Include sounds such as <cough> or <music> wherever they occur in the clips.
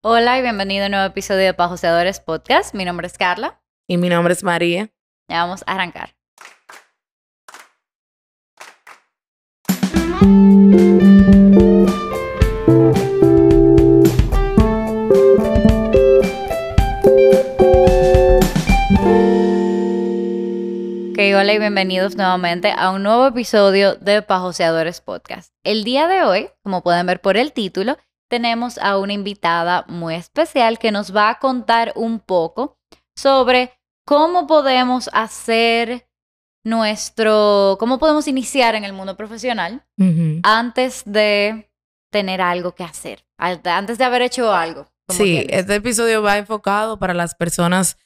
Hola y bienvenido a un nuevo episodio de Pajoseadores Podcast. Mi nombre es Carla. Y mi nombre es María. Ya vamos a arrancar. Ok, hola y bienvenidos nuevamente a un nuevo episodio de Pajoseadores Podcast. El día de hoy, como pueden ver por el título, tenemos a una invitada muy especial que nos va a contar un poco sobre cómo podemos hacer nuestro, cómo podemos iniciar en el mundo profesional antes de tener algo que hacer, antes de haber hecho algo. Sí, este episodio va enfocado para las personas,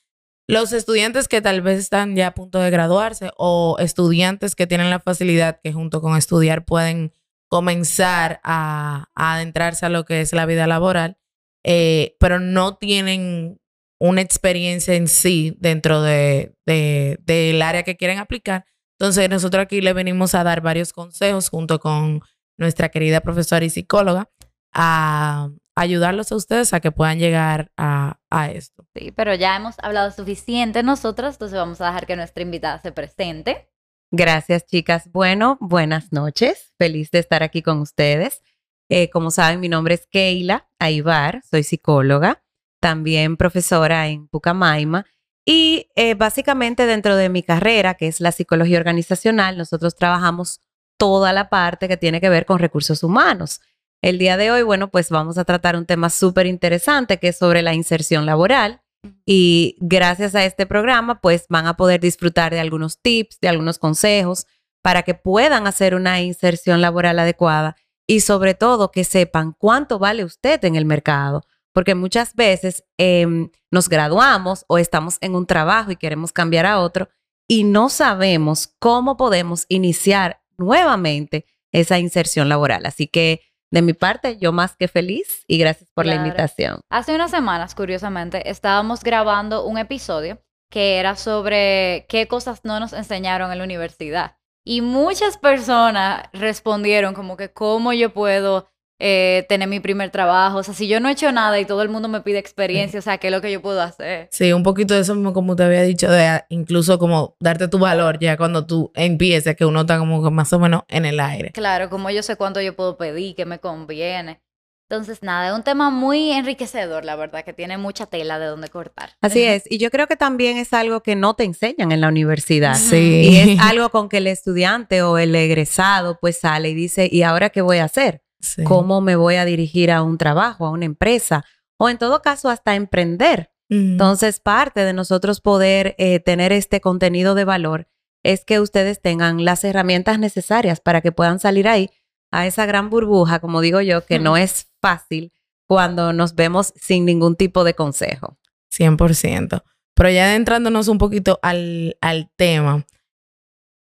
los estudiantes que tal vez están ya a punto de graduarse o estudiantes que tienen la facilidad que junto con estudiar pueden comenzar a, adentrarse a lo que es la vida laboral, eh, pero no tienen una experiencia en sí dentro de, del área que quieren aplicar. Entonces, nosotros aquí le venimos a dar varios consejos junto con nuestra querida profesora y psicóloga a ayudarlos a ustedes a que puedan llegar a, a esto. Sí, pero ya hemos hablado suficiente nosotros, entonces vamos a dejar que nuestra invitada se presente. Gracias, chicas. Bueno, buenas noches. Feliz de estar aquí con ustedes. Eh, como saben, mi nombre es Keila Aibar, soy psicóloga, también profesora en Pucamaima. Y eh, básicamente dentro de mi carrera, que es la psicología organizacional, nosotros trabajamos toda la parte que tiene que ver con recursos humanos. El día de hoy, bueno, pues vamos a tratar un tema súper interesante que es sobre la inserción laboral y gracias a este programa, pues van a poder disfrutar de algunos tips, de algunos consejos para que puedan hacer una inserción laboral adecuada y sobre todo que sepan cuánto vale usted en el mercado. Porque muchas veces em, nos graduamos o estamos en un trabajo y queremos cambiar a otro y no sabemos cómo podemos iniciar nuevamente esa inserción laboral. Así que de mi parte, yo más que feliz y gracias por la invitación. Hace unas semanas, curiosamente, estábamos grabando un episodio que era sobre qué cosas no nos enseñaron en la universidad. Y muchas personas respondieron como que cómo yo puedo eh, tener mi primer trabajo. O sea, si yo no he hecho nada y todo el mundo me pide experiencia, o sea, ¿qué es lo que yo puedo hacer? Sí, un poquito de eso mismo, como te había dicho, de incluso como darte tu valor ya cuando tú empieces, que uno está como más o menos en el aire. Claro, como yo sé cuánto yo puedo pedir, qué me conviene. Entonces, nada, es un tema muy enriquecedor, la verdad, que tiene mucha tela de donde cortar. Así es, y yo creo que también es algo que no te enseñan en la universidad. Sí. Y es algo con que el estudiante o el egresado pues sale y dice, ¿y ahora qué voy a hacer? Cómo me voy a dirigir a un trabajo, a una empresa, o en todo caso hasta emprender. Entonces, parte de nosotros poder eh, tener este contenido de valor es que ustedes tengan las herramientas necesarias para que puedan salir ahí a esa gran burbuja, como digo yo, que no es fácil cuando nos vemos sin ningún tipo de consejo. 100%. Pero ya adentrándonos un poquito al, al tema,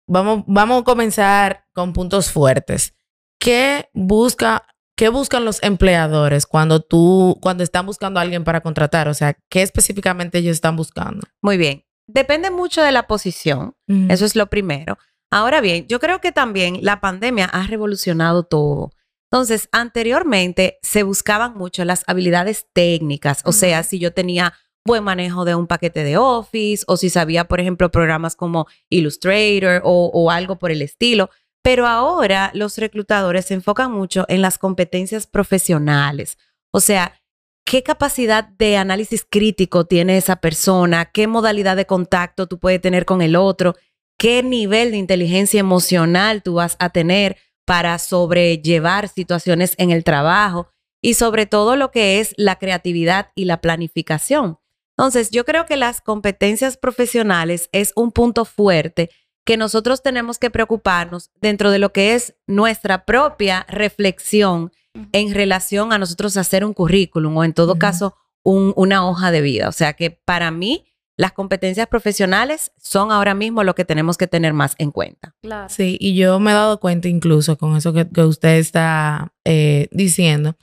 vamos, vamos a comenzar con puntos fuertes. ¿Qué busca, qué buscan los empleadores cuando tú, cuando están buscando a alguien para contratar? O sea, ¿qué específicamente ellos están buscando? Muy bien. Depende mucho de la posición. Eso es lo primero. Ahora bien, yo creo que también la pandemia ha revolucionado todo. Entonces, anteriormente se buscaban mucho las habilidades técnicas, o sea, si yo tenía buen manejo de un paquete de Office o si sabía, por ejemplo, programas como Illustrator o, o algo por el estilo. Pero ahora los reclutadores se enfocan mucho en las competencias profesionales. O sea, qué capacidad de análisis crítico tiene esa persona, qué modalidad de contacto tú puedes tener con el otro, qué nivel de inteligencia emocional tú vas a tener para sobrellevar situaciones en el trabajo y sobre todo lo que es la creatividad y la planificación. Entonces, yo creo que las competencias profesionales es un punto fuerte que nosotros tenemos que preocuparnos dentro de lo que es nuestra propia reflexión en relación a nosotros hacer un currículum o en todo caso una hoja de vida. O sea que para mí las competencias profesionales son ahora mismo lo que tenemos que tener más en cuenta. Claro. Sí, y yo me he dado cuenta incluso con eso que, usted está eh, diciendo,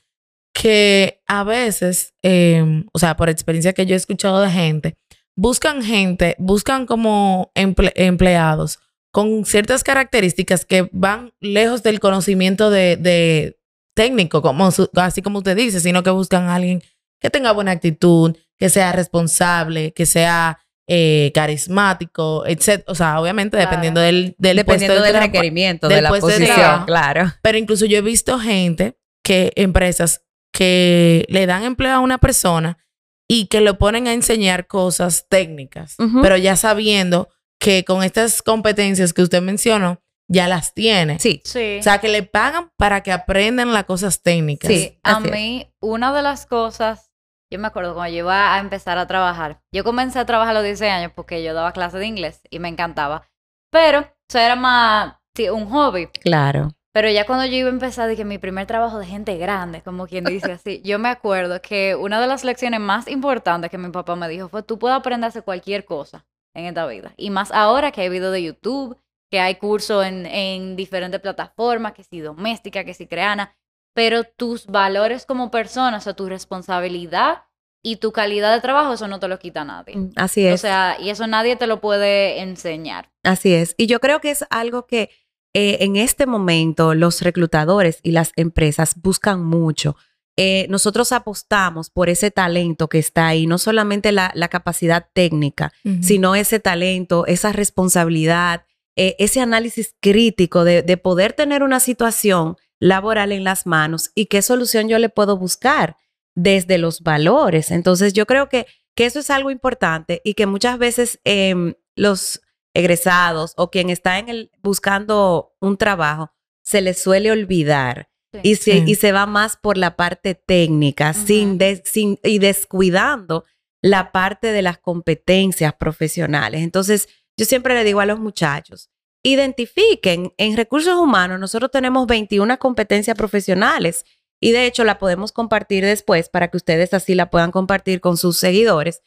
que a veces, em, o sea, por experiencia que yo he escuchado de gente, buscan gente, buscan como empleados con ciertas características que van lejos del conocimiento de, técnico, como así como usted dice, sino que buscan a alguien que tenga buena actitud, que sea responsable, que sea eh, carismático, etc. O sea, obviamente dependiendo del, del dependiendo puesto de del requerimiento, del de la de posición, trabajo. claro. Pero incluso yo he visto gente que, empresas que le dan empleo a una persona y que lo ponen a enseñar cosas técnicas, pero ya sabiendo que con estas competencias que usted mencionó, ya las tiene. Sí, Sí. O sea, que le pagan para que aprendan las cosas técnicas. Sí, a así es. mí una de las cosas, yo me acuerdo cuando yo iba a empezar a trabajar, yo comencé a trabajar a los 16 años porque yo daba clases de inglés y me encantaba, pero eso era más sí, un hobby. claro. Pero ya cuando yo iba a empezar, dije, mi primer trabajo de gente grande, como quien dice así, <laughs> yo me acuerdo que una de las lecciones más importantes que mi papá me dijo fue, tú puedes aprender a hacer cualquier cosa en esta vida. Y más ahora que hay videos de YouTube, que hay cursos en, en diferentes plataformas, que si doméstica, que si creana, pero tus valores como persona, o sea, tu responsabilidad y tu calidad de trabajo, eso no te lo quita nadie. Mm, Así es. O sea, y eso nadie te lo puede enseñar. Así es. Y yo creo que es algo que eh, en este momento los reclutadores y las empresas buscan mucho. Eh, nosotros apostamos por ese talento que está ahí, no solamente la, la capacidad técnica, sino ese talento, esa responsabilidad, eh, ese análisis crítico de, de poder tener una situación laboral en las manos y qué solución yo le puedo buscar desde los valores. Entonces yo creo que, que eso es algo importante y que muchas veces em, los egresados o quien está en el, buscando un trabajo se les suele olvidar Sí. y se, Sí. y se va más por la parte técnica sin, sin- y descuidando la parte de las competencias profesionales. Entonces, yo siempre le digo a los muchachos, identifiquen en recursos humanos, nosotros tenemos 21 competencias profesionales y de hecho la podemos compartir después para que ustedes así la puedan compartir con sus seguidores.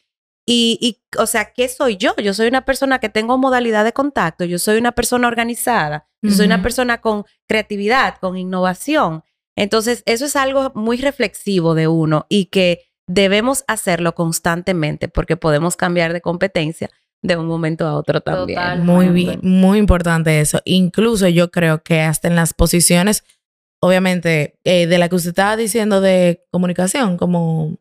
Y, y, o sea, ¿qué soy yo? Yo soy una persona que tengo modalidad de contacto, yo soy una persona organizada, yo soy una persona con creatividad, con innovación. Entonces, eso es algo muy reflexivo de uno y que debemos hacerlo constantemente porque podemos cambiar de competencia de un momento a otro también. Total. Muy bien, muy importante eso. Incluso yo creo que hasta en las posiciones, obviamente, eh, de la que usted estaba diciendo de comunicación, como,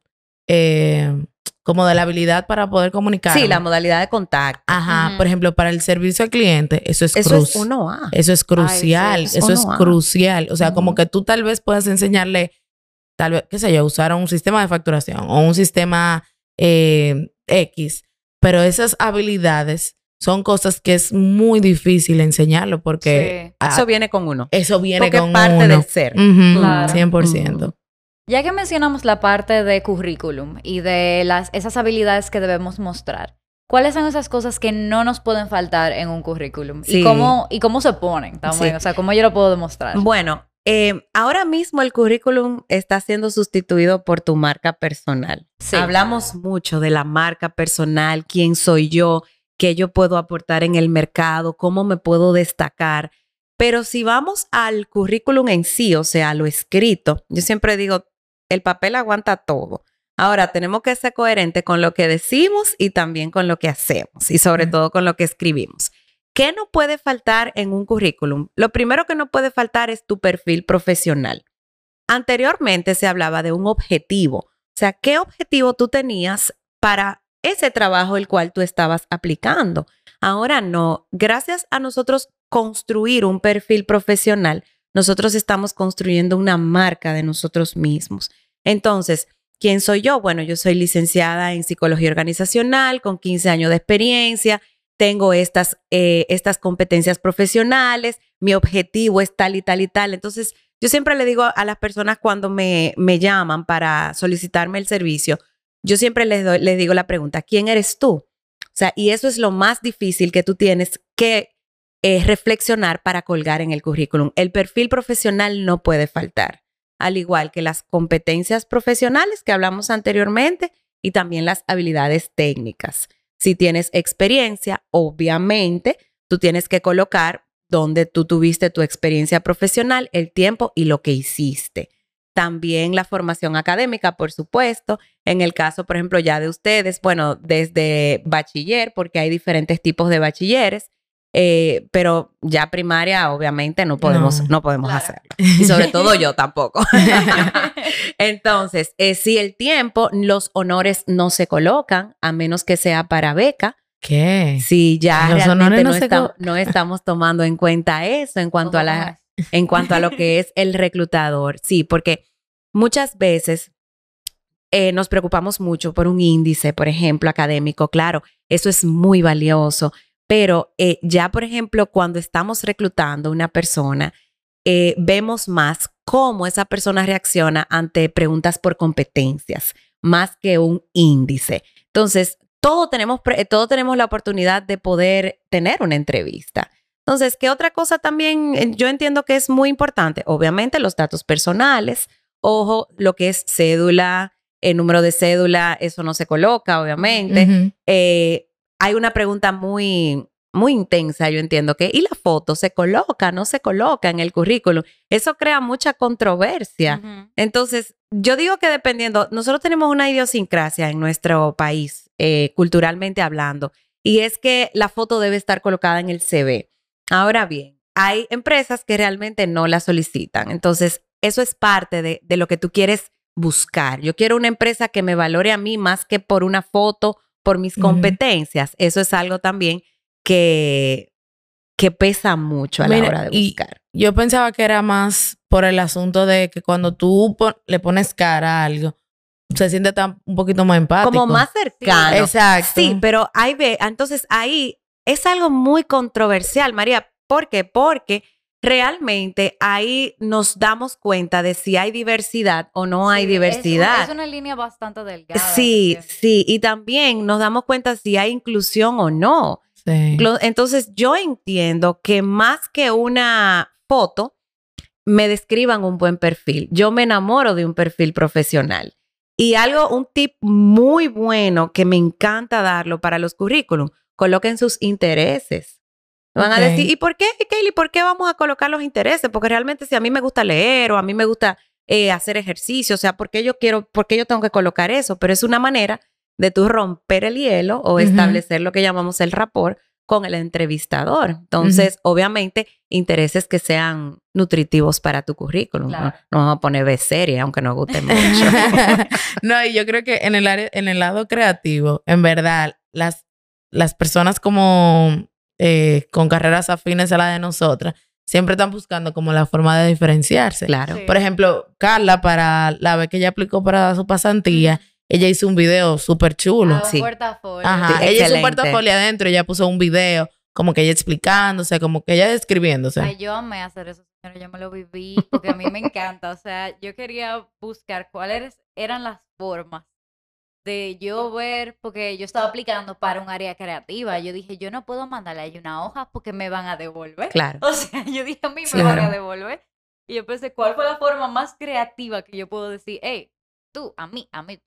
eh, como de la habilidad para poder comunicar. Sí, la modalidad de contacto. Ajá, por ejemplo, para el servicio al cliente, eso es Eso cruz. es uno A. Eso es crucial, sí, eso es crucial. O sea, como que tú tal vez puedas enseñarle, tal vez, qué sé yo, usar un sistema de facturación o un sistema eh, X, pero esas habilidades son cosas que es muy difícil enseñarlo porque Sí. ah, Eso viene con uno. eso viene Porque con es parte uno. del ser. Ujú, Claro. 100%. Ujú. Ya que mencionamos la parte de currículum y de las, esas habilidades que debemos mostrar, ¿cuáles son esas cosas que no nos pueden faltar en un currículum? Sí. ¿Y, cómo, ¿Y cómo se ponen también? Sí. O sea, ¿cómo yo lo puedo demostrar? Bueno, eh, ahora mismo el currículum está siendo sustituido por tu marca personal. Sí. Hablamos mucho de la marca personal, quién soy yo, qué yo puedo aportar en el mercado, cómo me puedo destacar. Pero si vamos al currículum en sí, o sea, lo escrito, yo siempre digo, el papel aguanta todo. Ahora, tenemos que ser coherentes con lo que decimos y también con lo que hacemos y sobre todo con lo que escribimos. ¿Qué no puede faltar en un currículum? Lo primero que no puede faltar es tu perfil profesional. Anteriormente se hablaba de un objetivo, o sea, ¿qué objetivo tú tenías para ese trabajo el cual tú estabas aplicando? Ahora no, gracias a nosotros construir un perfil profesional, nosotros estamos construyendo una marca de nosotros mismos. Entonces, ¿quién soy yo? Bueno, yo soy licenciada en psicología organizacional con 15 años de experiencia, tengo estas, eh, estas competencias profesionales, mi objetivo es tal y tal y tal. Entonces, yo siempre le digo a las personas cuando me, me llaman para solicitarme el servicio, yo siempre les, doy- les digo la pregunta, ¿quién eres tú? O sea, y eso es lo más difícil que tú tienes que eh, reflexionar para colgar en el currículum. El perfil profesional no puede faltar, al igual que las competencias profesionales que hablamos anteriormente y también las habilidades técnicas. Si tienes experiencia, obviamente, tú tienes que colocar donde tú tuviste tu experiencia profesional, el tiempo y lo que hiciste. También la formación académica, por supuesto. En el caso, por ejemplo, ya de ustedes, bueno, desde bachiller, porque hay diferentes tipos de bachilleres. Eh, pero ya primaria, obviamente, no podemos, No. no, podemos Claro. hacerlo. Y sobre <laughs> todo yo tampoco. <laughs> Entonces, eh, si el tiempo, los honores no se colocan, a menos que sea para beca, ¿Qué? si ya Los realmente honores no no, co- no estamos tomando en cuenta eso en cuanto a ¿Cómo la, en cuanto a lo que es el reclutador. Sí, porque muchas veces eh, nos preocupamos mucho por un índice, por ejemplo, académico. Claro, eso es muy valioso, pero eh, ya, por ejemplo, cuando estamos reclutando una persona, eh, vemos más cómo esa persona reacciona ante preguntas por competencias, más que un índice. Entonces, todo tenemos, pre- todo tenemos la oportunidad de poder tener una entrevista. Entonces, ¿qué otra cosa también eh, yo entiendo que es muy importante? Obviamente los datos personales, ojo, lo que es cédula, el número de cédula, eso no se coloca, obviamente. Ujú. Eh, hay una pregunta muy, muy intensa, yo entiendo que, ¿y la foto se coloca, no se coloca en el currículum? Eso crea mucha controversia. Entonces, yo digo que dependiendo, nosotros tenemos una idiosincrasia en nuestro país, eh, culturalmente hablando, y es que la foto debe estar colocada en el CV. Ahora bien, hay empresas que realmente no la solicitan. Entonces, eso es parte de, de lo que tú quieres buscar. Yo quiero una empresa que me valore a mí más que por una foto, por mis competencias. Eso es algo también que, que pesa mucho a la hora de y- buscar. Yo pensaba que era más por el asunto de que cuando tú pon- le pones cara a algo, se siente tan, un poquito más empático. Como más cercano. Exacto. Sí, pero ahí ve, entonces ahí es algo muy controversial, María. ¿Por qué? Porque realmente ahí nos damos cuenta de si hay diversidad o no hay Sí, es una- diversidad. Es, una línea bastante delgada. Sí, sí, y también nos damos cuenta si hay inclusión o no. Sí. Entonces yo entiendo que más que una foto, me describan un buen perfil. Yo me enamoro de un perfil profesional. Y algo, un tip muy bueno que me encanta darlo para los currículum, coloquen sus intereses. Van a decir, ¿y por qué, Kaylee? ¿Por qué vamos a colocar los intereses? Porque realmente si a mí me gusta leer o a mí me gusta eh, hacer ejercicio, o sea, ¿por qué yo quiero, por qué yo tengo que colocar eso? Pero es una manera de tú romper el hielo o establecer lo que llamamos el rapport con el entrevistador. Entonces, obviamente, intereses que sean nutritivos para tu currículum. Claro. No, no vamos a poner B serie, aunque nos guste <laughs> mucho. <laughs> no, y yo creo que en el área, en el lado creativo, en verdad, las, las personas como eh, con carreras afines a la de nosotras, siempre están buscando como la forma de diferenciarse. claro. Sí. Por ejemplo, Carla, para la vez que ella aplicó para su pasantía, ella hizo un video súper chulo. Ah, un Sí. portafolio. Ajá, Sí, ella hizo un portafolio adentro, ella puso un video, como que ella explicándose, como que ella describiéndose. Ay, yo amé hacer eso, señora. Yo me lo viví porque a mí me encanta. O sea, yo quería buscar cuáles eran las formas de yo ver, porque yo estaba aplicando para un área creativa. Yo dije, yo no puedo mandarle ahí una hoja porque me van a devolver. <laughs> Claro. O sea, yo dije, a mí me van a devolver. Y yo pensé, ¿cuál fue la forma más creativa que yo puedo decir, hey, tú, a mí, a mí,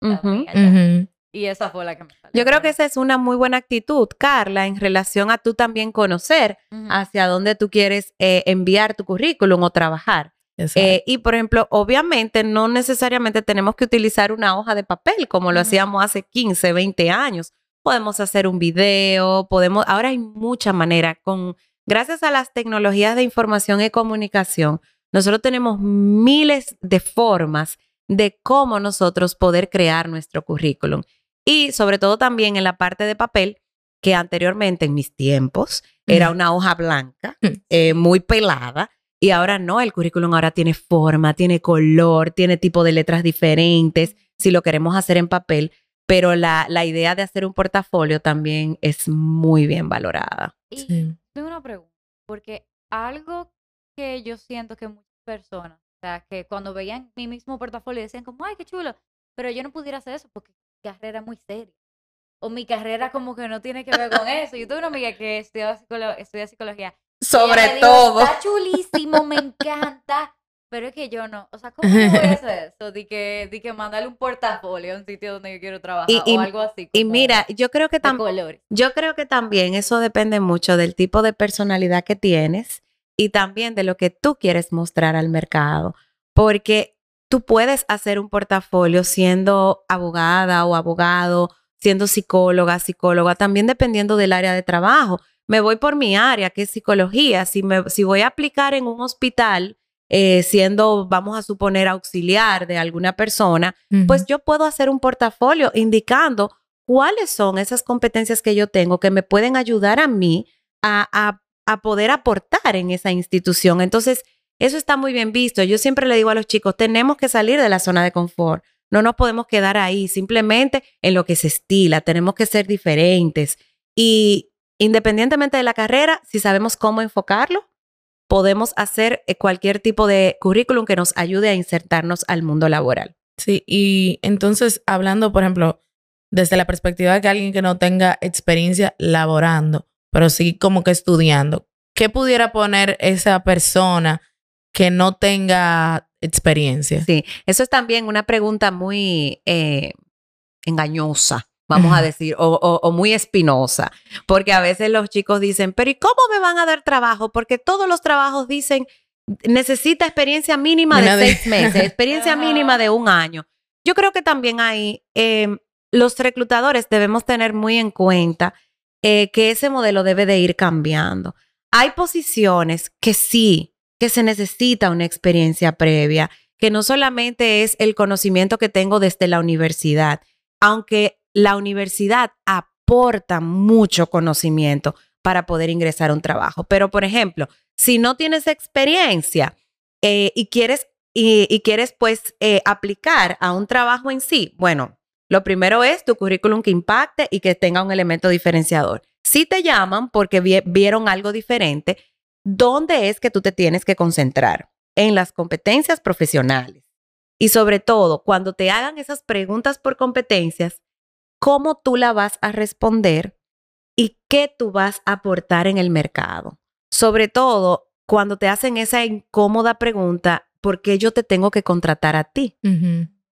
tú, a mí, allá"? Ujú. Y esa fue la que me salió. Yo creo que esa es una muy buena actitud, Carla, en relación a tú también conocer hacia dónde tú quieres eh, enviar tu currículum o trabajar. Eh, y por ejemplo, obviamente no necesariamente tenemos que utilizar una hoja de papel como lo hacíamos hace 15, 20 años. Podemos hacer un video, podemos, ahora hay mucha manera con, gracias a las tecnologías de información y comunicación, nosotros tenemos miles de formas de cómo nosotros poder crear nuestro currículum. Y sobre todo también en la parte de papel, que anteriormente en mis tiempos era una hoja blanca, Ujú. eh, muy pelada, y ahora no, el currículum ahora tiene forma, tiene color, tiene tipo de letras diferentes, si lo queremos hacer en papel, pero la, la idea de hacer un portafolio también es muy bien valorada. Y Sí. tengo una pregunta, porque algo que yo siento que muchas personas, o sea, que cuando veían mi mismo portafolio decían como, ay, qué chulo, pero yo no pudiera hacer eso porque mi carrera es muy seria. O mi carrera como que no tiene que ver con eso. Yo tuve una amiga que estudia, psicolo- estudia psicología. Me dijo, Está chulísimo, me encanta. Pero es que yo no. O sea, ¿cómo voy a hacer eso? De que, de que mandarle un portafolio a un sitio donde yo quiero trabajar Y- y- o algo así. Y mira, yo creo que también... Yo creo que también eso depende mucho del tipo de personalidad que tienes y también de lo que tú quieres mostrar al mercado, porque tú puedes hacer un portafolio siendo abogada o abogado, siendo psicóloga, psicóloga, también dependiendo del área de trabajo. Me voy por mi área, que es psicología. Si, me, si voy a aplicar en un hospital, eh, siendo, vamos a suponer, auxiliar de alguna persona, pues yo puedo hacer un portafolio indicando cuáles son esas competencias que yo tengo que me pueden ayudar a mí a, a poder aportar en esa institución. Entonces, eso está muy bien visto. Yo siempre le digo a los chicos, tenemos que salir de la zona de confort. No nos podemos quedar ahí simplemente en lo que se estila. Tenemos que ser diferentes. Y independientemente de la carrera, si sabemos cómo enfocarlo, podemos hacer eh, cualquier tipo de currículum que nos ayude a insertarnos al mundo laboral. Sí, y entonces hablando, por ejemplo, desde la perspectiva de que alguien que no tenga experiencia laborando, pero sí como que estudiando, ¿qué pudiera poner esa persona que no tenga experiencia? Sí, eso es también una pregunta muy eh, engañosa vamos a decir, o, muy espinosa, porque a veces los chicos dicen, pero ¿y cómo me van a dar trabajo? Porque todos los trabajos dicen, necesita experiencia mínima de seis meses, <laughs> experiencia mínima de un año. Yo creo que también ahí em, los reclutadores debemos tener muy en cuenta eh, que ese modelo debe de ir cambiando. Hay posiciones que sí, que se necesita una experiencia previa, que no solamente es el conocimiento que tengo desde la universidad, aunque la universidad aporta mucho conocimiento para poder ingresar a un trabajo. Pero, por ejemplo, si no tienes experiencia eh, y quieres, y, quieres pues eh, aplicar a un trabajo en sí, bueno, lo primero es tu currículum que impacte y que tenga un elemento diferenciador. Si te llaman porque vieron algo diferente, ¿dónde es que tú te tienes que concentrar? En las competencias profesionales. Y sobre todo, cuando te hagan esas preguntas por competencias, cómo tú la vas a responder y qué tú vas a aportar en el mercado. Sobre todo cuando te hacen esa incómoda pregunta, ¿por qué yo te tengo que contratar a ti?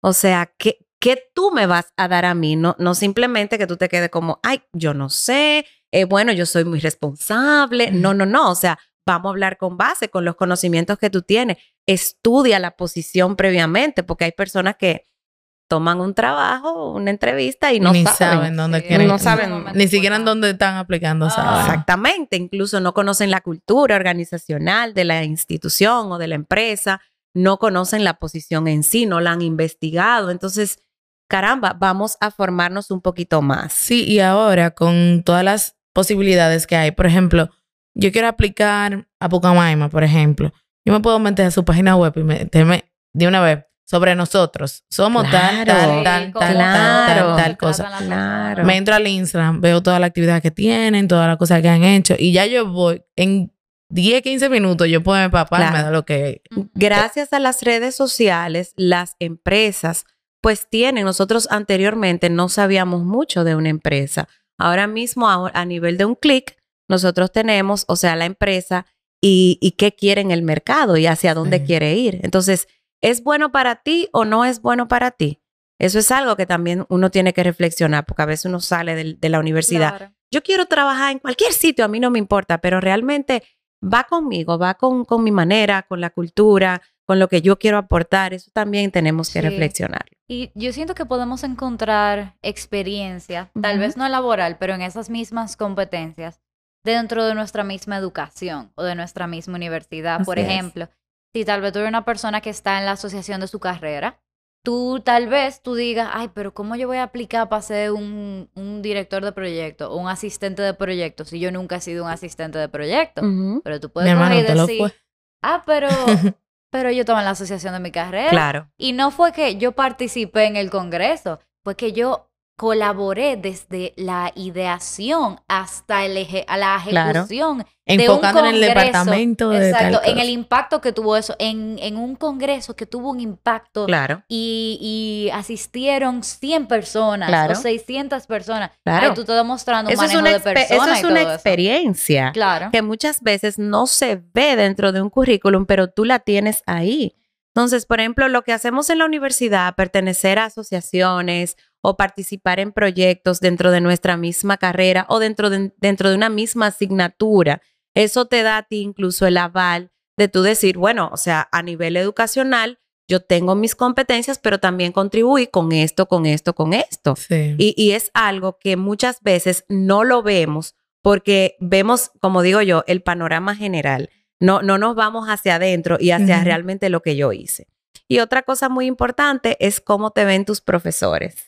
O sea, ¿qué, ¿qué tú me vas a dar a mí? No, no simplemente que tú te quedes como, ay, yo no sé, eh, bueno, yo soy muy responsable. No, no, no. O sea, vamos a hablar con base, con los conocimientos que tú tienes. Estudia la posición previamente, porque hay personas que toman un trabajo, una entrevista y no saben, dónde quieren. No saben ni siquiera en dónde están aplicando. Ah. Exactamente. Incluso no conocen la cultura organizacional de la institución o de la empresa, no conocen la posición en sí, no la han investigado. Entonces, caramba, vamos a formarnos un poquito más. Sí, y ahora con todas las posibilidades que hay, por ejemplo, yo quiero aplicar a Pucamaima, por ejemplo. Yo me puedo meter a su página web y meterme de una vez sobre nosotros. Somos tal, tal, tal, tal, tal, tal, cosa. Claro. Me entro al Instagram, veo toda la actividad que tienen, todas las cosas que han hecho y ya yo voy en 10, 15 minutos yo puedo empaparme de lo que... Gracias a las redes sociales, las empresas pues tienen, nosotros anteriormente no sabíamos mucho de una empresa. Ahora mismo a, nivel de un clic, nosotros tenemos, o sea, la empresa y, y, qué quiere en el mercado y hacia dónde quiere ir. Entonces, ¿Es bueno para ti o no es bueno para ti? Eso es algo que también uno tiene que reflexionar, porque a veces uno sale de, la universidad. Yo quiero trabajar en cualquier sitio, a mí no me importa, pero realmente va conmigo, va con, con mi manera, con la cultura, con lo que yo quiero aportar. Eso también tenemos que reflexionar. Y yo siento que podemos encontrar experiencia, tal vez no laboral, pero en esas mismas competencias dentro de nuestra misma educación o de nuestra misma universidad. Por ejemplo, si tal vez tú eres una persona que está en la asociación de su carrera, tú tal vez tú digas, ay, pero ¿cómo yo voy a aplicar para ser un, director de proyecto o un asistente de proyecto si yo nunca he sido un asistente de proyecto? Pero tú puedes decir, ah, pero, <laughs> pero yo estaba en la asociación de mi carrera. Claro. Y no fue que yo participé en el congreso, fue que yo colaboré desde la ideación hasta el a la ejecución. Enfocando en el departamento de Exacto, en el impacto que tuvo eso, en, en, un congreso que tuvo un impacto. Claro. Y, y asistieron 100 personas o 600 personas. Claro. tú estás demostrando un manejo de personas. Eso es una experiencia claro. que muchas veces no se ve dentro de un currículum, pero tú la tienes ahí. Entonces, por ejemplo, lo que hacemos en la universidad, pertenecer a asociaciones o participar en proyectos dentro de nuestra misma carrera o dentro de, dentro de una misma asignatura. Eso te da a ti incluso el aval de tú decir, bueno, o sea, a nivel educacional, yo tengo mis competencias, pero también contribuí con esto, con esto, con esto. Y, y es algo que muchas veces no lo vemos porque vemos, como digo yo, el panorama general. No, no nos vamos hacia adentro y hacia realmente lo que yo hice. Y otra cosa muy importante es cómo te ven tus profesores.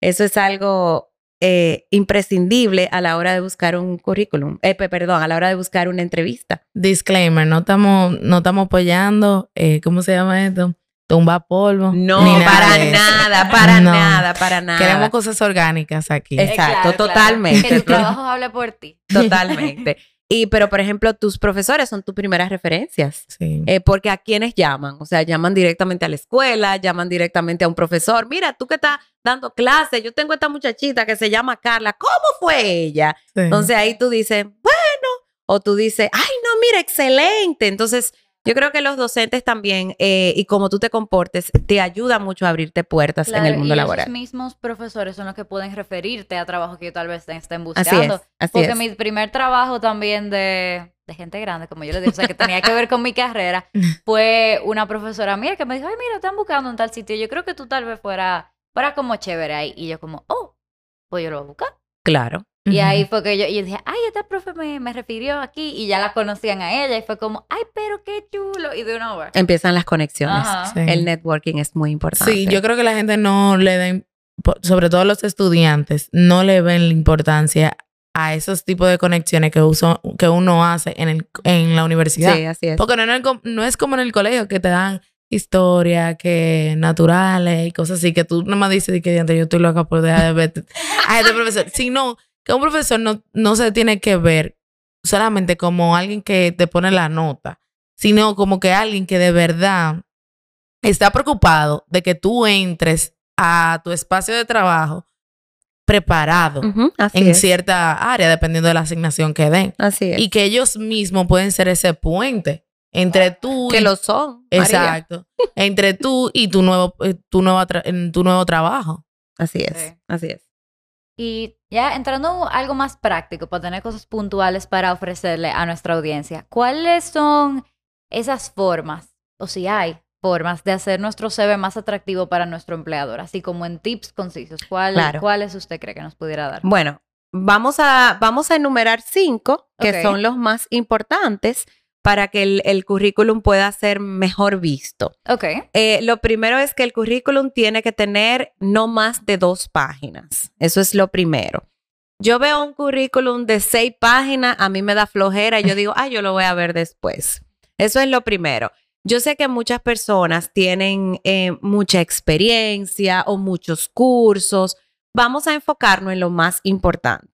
Eso es algo eh, imprescindible a la hora de buscar un currículum, eh, pe- perdón, a la hora de buscar una entrevista. Disclaimer, no estamos no estamos apoyando, eh, ¿cómo se llama esto? Tumba polvo. No, ni nada para nada, para No. nada, para nada. Queremos cosas orgánicas aquí. Exacto, totalmente. Que tu trabajo hable por ti. Totalmente. <laughs> Y, pero, por ejemplo, tus profesores son tus primeras referencias. Sí. Eh, porque a quienes llaman, o sea, llaman directamente a la escuela, llaman directamente a un profesor. Mira, tú que estás dando clases, yo tengo esta muchachita que se llama Carla, ¿cómo fue ella? sí. Entonces ahí tú dices, bueno, o tú dices, ay, no, mira, excelente. Entonces, yo creo que los docentes también, eh, y como tú te comportes, te ayuda mucho a abrirte puertas en el mundo y laboral. Esos mismos profesores son los que pueden referirte a trabajos que tal vez estén Así buscando. es, así Porque es. mi primer trabajo también de, de gente grande, como yo les digo, o sea, que tenía que ver con mi carrera, <laughs> fue una profesora mía que me dijo, ay, mira, están buscando en tal sitio. Yo creo que tú tal vez fuera, fuera como chévere ahí. Y yo como, oh, pues yo lo voy a buscar. Claro. Y ahí fue que yo, y yo dije, ay, esta profe me, me refirió aquí y ya la conocían a ella y fue como, ay, pero qué chulo. Y de una vez. Empiezan las conexiones. Sí. El networking es muy importante. Sí, yo creo que la gente no le po- sobre todo los estudiantes, no le ven la importancia a esos tipos de conexiones que, uso, que uno hace en, el, en la universidad. Sí, así es. Porque no, com- no es como en el colegio que te dan historia, que naturales y cosas así, que tú nomás dices de que "Diantre, yo estoy loca por dejar de ver a este profesor. Sino que un profesor no, no se tiene que ver solamente como alguien que te pone la nota, sino como que alguien que de verdad está preocupado de que tú entres a tu espacio de trabajo preparado en es. cierta área, dependiendo de la asignación que den. Así es. Y que ellos mismos pueden ser ese puente entre tú que y lo son. María. Exacto. Entre tú y tu nuevo, eh, tu nuevo, tu nuevo trabajo. Así es. Sí. Así es. Y ya entrando a algo más práctico, para tener cosas puntuales para ofrecerle a nuestra audiencia, ¿cuáles son esas formas, o si hay formas, de hacer nuestro CV más atractivo para nuestro empleador? Así como en tips concisos, ¿cuál, Claro. ¿cuáles usted cree que nos pudiera dar? Bueno, vamos a, vamos a enumerar cinco que son los más importantes para que el, el currículum pueda ser mejor visto. Ok, Eh, lo primero es que el currículum tiene que tener no más de dos páginas. Eso es lo primero. Yo veo un currículum de seis páginas, a mí me da flojera y yo digo, ah, yo lo voy a ver después. Eso es lo primero. Yo sé que muchas personas tienen eh, mucha experiencia o muchos cursos. Vamos a enfocarnos en lo más importante.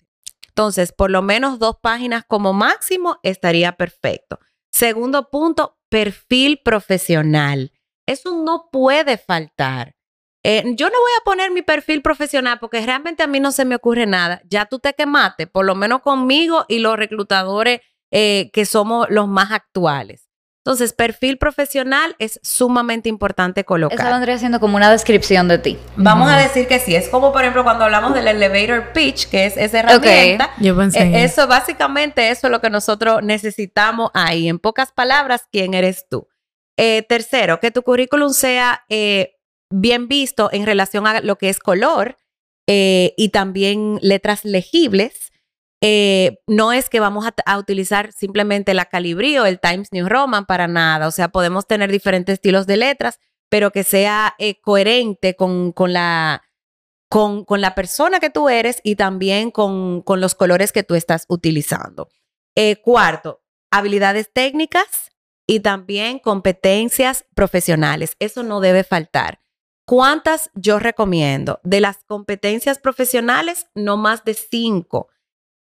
Entonces, por lo menos dos páginas como máximo estaría perfecto. Segundo punto, perfil profesional. Eso no puede faltar. Eh, yo no voy a poner mi perfil profesional porque realmente a mí no se me ocurre nada. Ya tú te quemaste, por lo menos conmigo y los reclutadores eh, que somos los más actuales. Entonces, perfil profesional es sumamente importante colocar. eso vendría siendo como una descripción de ti. Vamos a decir que sí. Es como, por ejemplo, cuando hablamos del elevator pitch, que es esa herramienta. Yo pensé en Eh, eso. básicamente, eso es lo que nosotros necesitamos ahí. En pocas palabras, ¿quién eres tú? Eh, tercero, que tu currículum sea eh, bien visto en relación a lo que es color eh, y también letras legibles. Eh, no es que vamos a, utilizar simplemente la Calibri o el Times New Roman para nada. O sea, podemos tener diferentes estilos de letras, pero que sea eh, coherente con, la, persona que tú eres y también con, con los colores que tú estás utilizando. Eh, cuarto, habilidades técnicas y también competencias profesionales. Eso no debe faltar. ¿Cuántas yo recomiendo? De las competencias profesionales, no más de cinco.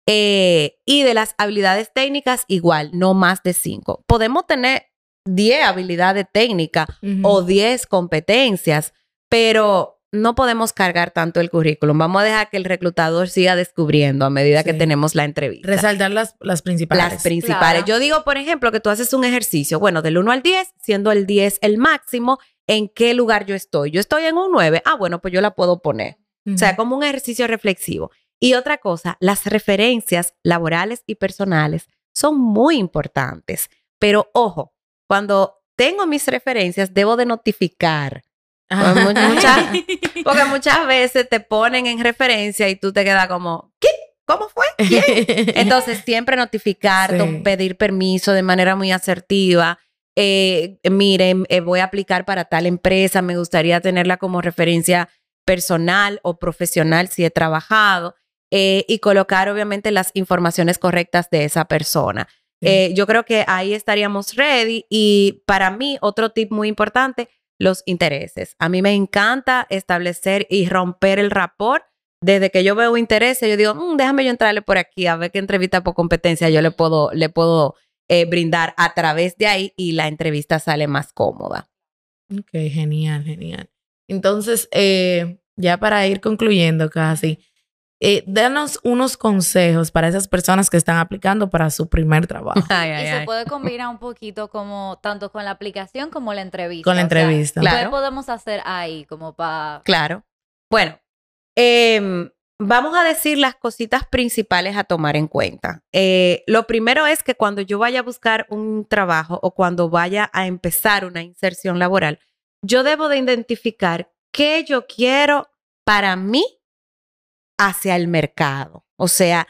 Eh, y de las habilidades técnicas, igual, no más de cinco. Podemos tener 10 habilidades técnicas Ujú. o 10 competencias, pero no podemos cargar tanto el currículum. Vamos a dejar que el reclutador siga descubriendo a medida que tenemos la entrevista. Resaltar las, las principales. Las principales. Claro. Yo digo, por ejemplo, que tú haces un ejercicio, bueno, del 1 al 10, siendo el 10 el máximo, ¿en qué lugar yo estoy? Yo estoy en un 9. Ah, bueno, pues yo la puedo poner. O sea, como un ejercicio reflexivo. Y otra cosa, las referencias laborales y personales son muy importantes. Pero ojo, cuando tengo mis referencias, debo de notificar. Muchas- <laughs> Porque muchas veces te ponen en referencia y tú te quedas como, ¿qué? ¿cómo fue? ¿Quién? <laughs> Entonces, siempre notificar, Sí. pedir permiso de manera muy asertiva. Eh, miren, eh, voy a aplicar para tal empresa, me gustaría tenerla como referencia personal o profesional si he trabajado eh, y colocar obviamente las informaciones correctas de esa persona. Sí. Eh, yo creo que ahí estaríamos ready y para mí otro tip muy importante, los intereses. A mí me encanta establecer y romper el rapport. Desde que yo veo intereses, yo digo, "Mm, déjame yo entrarle por aquí a ver qué entrevista por competencia yo le puedo, le puedo eh, brindar a través de ahí y la entrevista sale más cómoda. Ok, genial, genial. Entonces, eh, ya para ir concluyendo casi, eh, danos unos consejos para esas personas que están aplicando para su primer trabajo. <laughs> Ay, Y ay, se puede combinar un poquito como tanto con la aplicación como la entrevista. Con la O sea, entrevista. Claro. ¿Qué podemos hacer ahí como para... Claro. Bueno, em, vamos a decir las cositas principales a tomar en cuenta. Eh, lo primero es que cuando yo vaya a buscar un trabajo o cuando vaya a empezar una inserción laboral, yo debo de identificar qué yo quiero para mí hacia el mercado. O sea,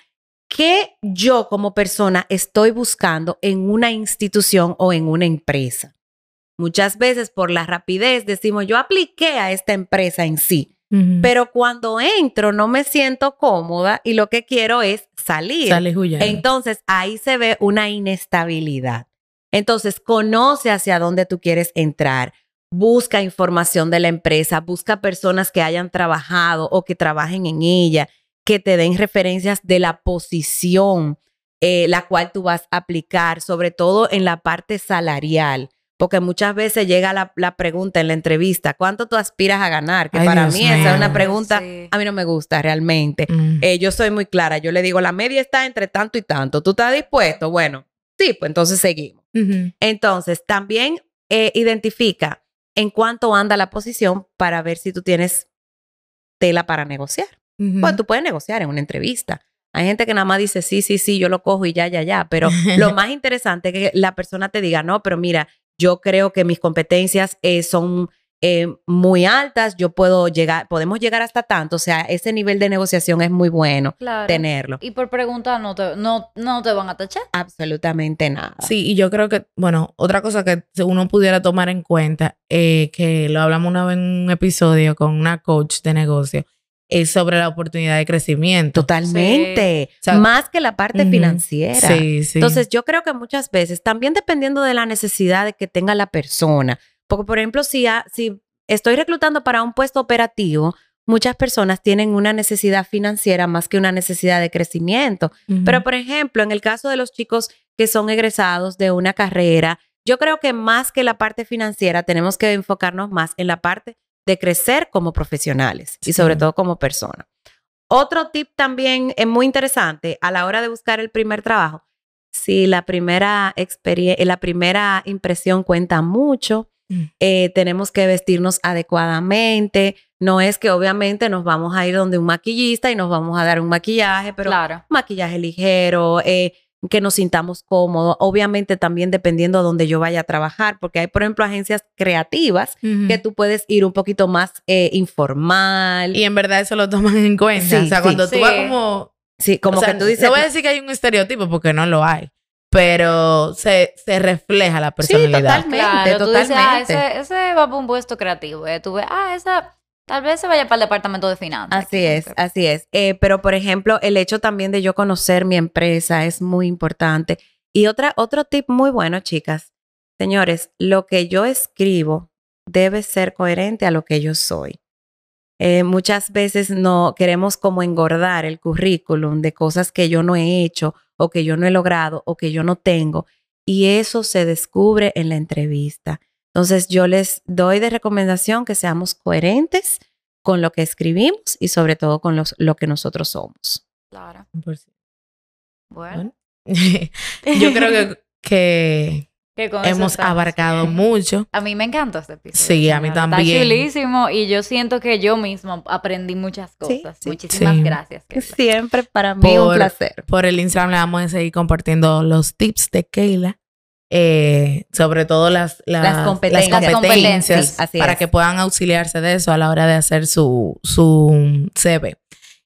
qué yo como persona estoy buscando en una institución o en una empresa. Muchas veces por la rapidez decimos, yo apliqué a esta empresa en sí, pero cuando entro no me siento cómoda y lo que quiero es salir. Sale. Entonces ahí se ve una inestabilidad. Entonces conoce hacia dónde tú quieres entrar. Busca información de la empresa, busca personas que hayan trabajado o que trabajen en ella, que te den referencias de la posición eh, la cual tú vas a aplicar, sobre todo en la parte salarial. Porque muchas veces llega la, la pregunta en la entrevista, ¿cuánto tú aspiras a ganar? Que Ay, para Dios mí esa es una pregunta, Sí. a mí no me gusta realmente. Mm. Eh, yo soy muy clara, yo le digo, la media está entre tanto y tanto. ¿Tú estás dispuesto? Bueno, sí, pues entonces seguimos. Entonces, también eh, identifica en cuánto anda la posición para ver si tú tienes tela para negociar. Pues tú puedes negociar en una entrevista. Hay gente que nada más dice, sí, sí, sí, yo lo cojo y ya, ya, ya. Pero <laughs> lo más interesante es que la persona te diga, no, pero mira, yo creo que mis competencias eh, son eh, muy altas, yo puedo llegar, podemos llegar hasta tanto. O sea, ese nivel de negociación es muy bueno Claro. tenerlo. Y por preguntar no te, no, no te van a tachar. Absolutamente nada. Sí, y yo creo que, bueno, otra cosa que uno pudiera tomar en cuenta, eh, que lo hablamos una vez en un episodio con una coach de negocio, es sobre la oportunidad de crecimiento. Totalmente. O sea, Más que la parte financiera. Sí, sí. Entonces, yo creo que muchas veces, también dependiendo de la necesidad de que tenga la persona, porque por ejemplo, si, ha- si estoy reclutando para un puesto operativo, muchas personas tienen una necesidad financiera más que una necesidad de crecimiento. Ujú. Pero, por ejemplo, en el caso de los chicos que son egresados de una carrera, yo creo que más que la parte financiera, tenemos que enfocarnos más en la parte de crecer como profesionales y Sí. sobre todo como persona. Otro tip también es muy interesante a la hora de buscar el primer trabajo. Si la primera experiencia, la primera impresión cuenta mucho, Mm. eh, tenemos que vestirnos adecuadamente. No es que obviamente nos vamos a ir donde un maquillista y nos vamos a dar un maquillaje, pero claro. maquillaje ligero, eh, que nos sintamos cómodos. Obviamente también dependiendo de donde yo vaya a trabajar, porque hay, por ejemplo, agencias creativas que tú puedes ir un poquito más eh, informal. Y en verdad eso lo toman en cuenta. Sí, o sea, sí. cuando tú Sí. vas como... sí, como o sea, que tú dices... No voy a decir que hay un estereotipo porque no lo hay, pero se, se refleja la personalidad. totalmente. Claro, tú dices, ah, totalmente. ese, ese va para un puesto creativo. eh. Tú ves, ah, esa tal vez se vaya para el departamento de finanzas. Así es, así es. Eh, pero, por ejemplo, el hecho también de yo conocer mi empresa es muy importante. Y otra, otro tip muy bueno, chicas. Señores, lo que yo escribo debe ser coherente a lo que yo soy. Eh, muchas veces no queremos como engordar el currículum de cosas que yo no he hecho o que yo no he logrado o que yo no tengo. Y eso se descubre en la entrevista. Entonces yo les doy de recomendación que seamos coherentes con lo que escribimos y sobre todo con los, lo que nosotros somos. Claro. Bueno. <laughs> Yo creo que, que Que con eso hemos abarcado mucho. A mí me encantó este episodio. Sí, a mí también. Está chulísimo y yo siento que yo mismo aprendí muchas cosas. sí. Muchísimas Sí. gracias. Keila. Siempre para mí un Por- placer. Por el Instagram le vamos a seguir compartiendo los tips de Keila. eh, sobre todo las, las, Las competencias. las competencias Sí, así para es. que puedan auxiliarse de eso a la hora de hacer su, su CV.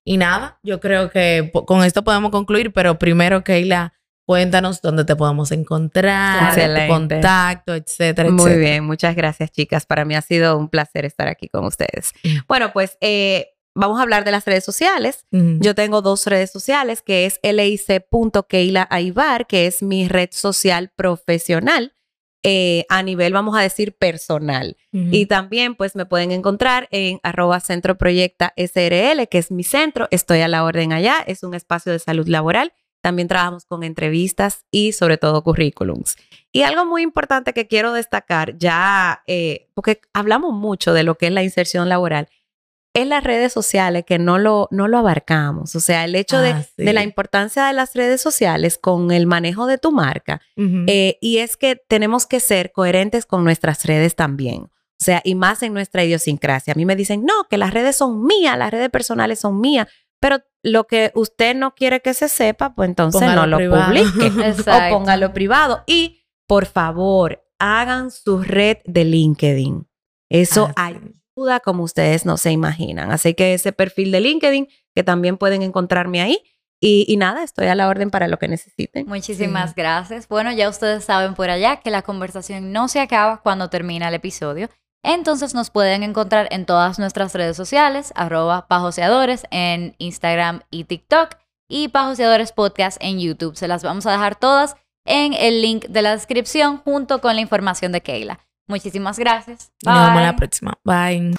Y nada, yo creo que con esto podemos concluir, pero primero, Keila, cuéntanos dónde te podemos encontrar, tu contacto, etcétera, Muy bien, muchas gracias, chicas. Para mí ha sido un placer estar aquí con ustedes. <laughs> Bueno, pues eh, vamos a hablar de las redes sociales. Yo tengo dos redes sociales, que es lic.keilaaibar, que es mi red social profesional. Eh, a nivel, vamos a decir, personal. Y también, pues, me pueden encontrar en arroba centro proyecta SRL, que es mi centro. Estoy a la orden allá. Es un espacio de salud laboral. También trabajamos con entrevistas y sobre todo currículums. Y algo muy importante que quiero destacar, ya, eh, porque hablamos mucho de lo que es la inserción laboral, en las redes sociales que no lo, no lo abarcamos. O sea, el hecho de, ah, la importancia de las redes sociales con el manejo de tu marca. Eh, y es que tenemos que ser coherentes con nuestras redes también. O sea, y más en nuestra idiosincrasia. A mí me dicen, no, que las redes son mías, las redes personales son mías. Pero lo que usted no quiere que se sepa, pues entonces no lo publique. <laughs> o póngalo privado. Y, por favor, hagan su red de LinkedIn. Eso hay como ustedes no se imaginan. Así que ese perfil de LinkedIn, que también pueden encontrarme ahí. Y, nada, estoy a la orden para lo que necesiten. Muchísimas gracias. Bueno, ya ustedes saben por allá que la conversación no se acaba cuando termina el episodio. Entonces nos pueden encontrar en todas nuestras redes sociales, arroba pajoseadores en Instagram y TikTok y pajoseadores podcast en YouTube. Se las vamos a dejar todas en el link de la descripción junto con la información de Keila. Muchísimas gracias. Nos vemos la próxima. Bye.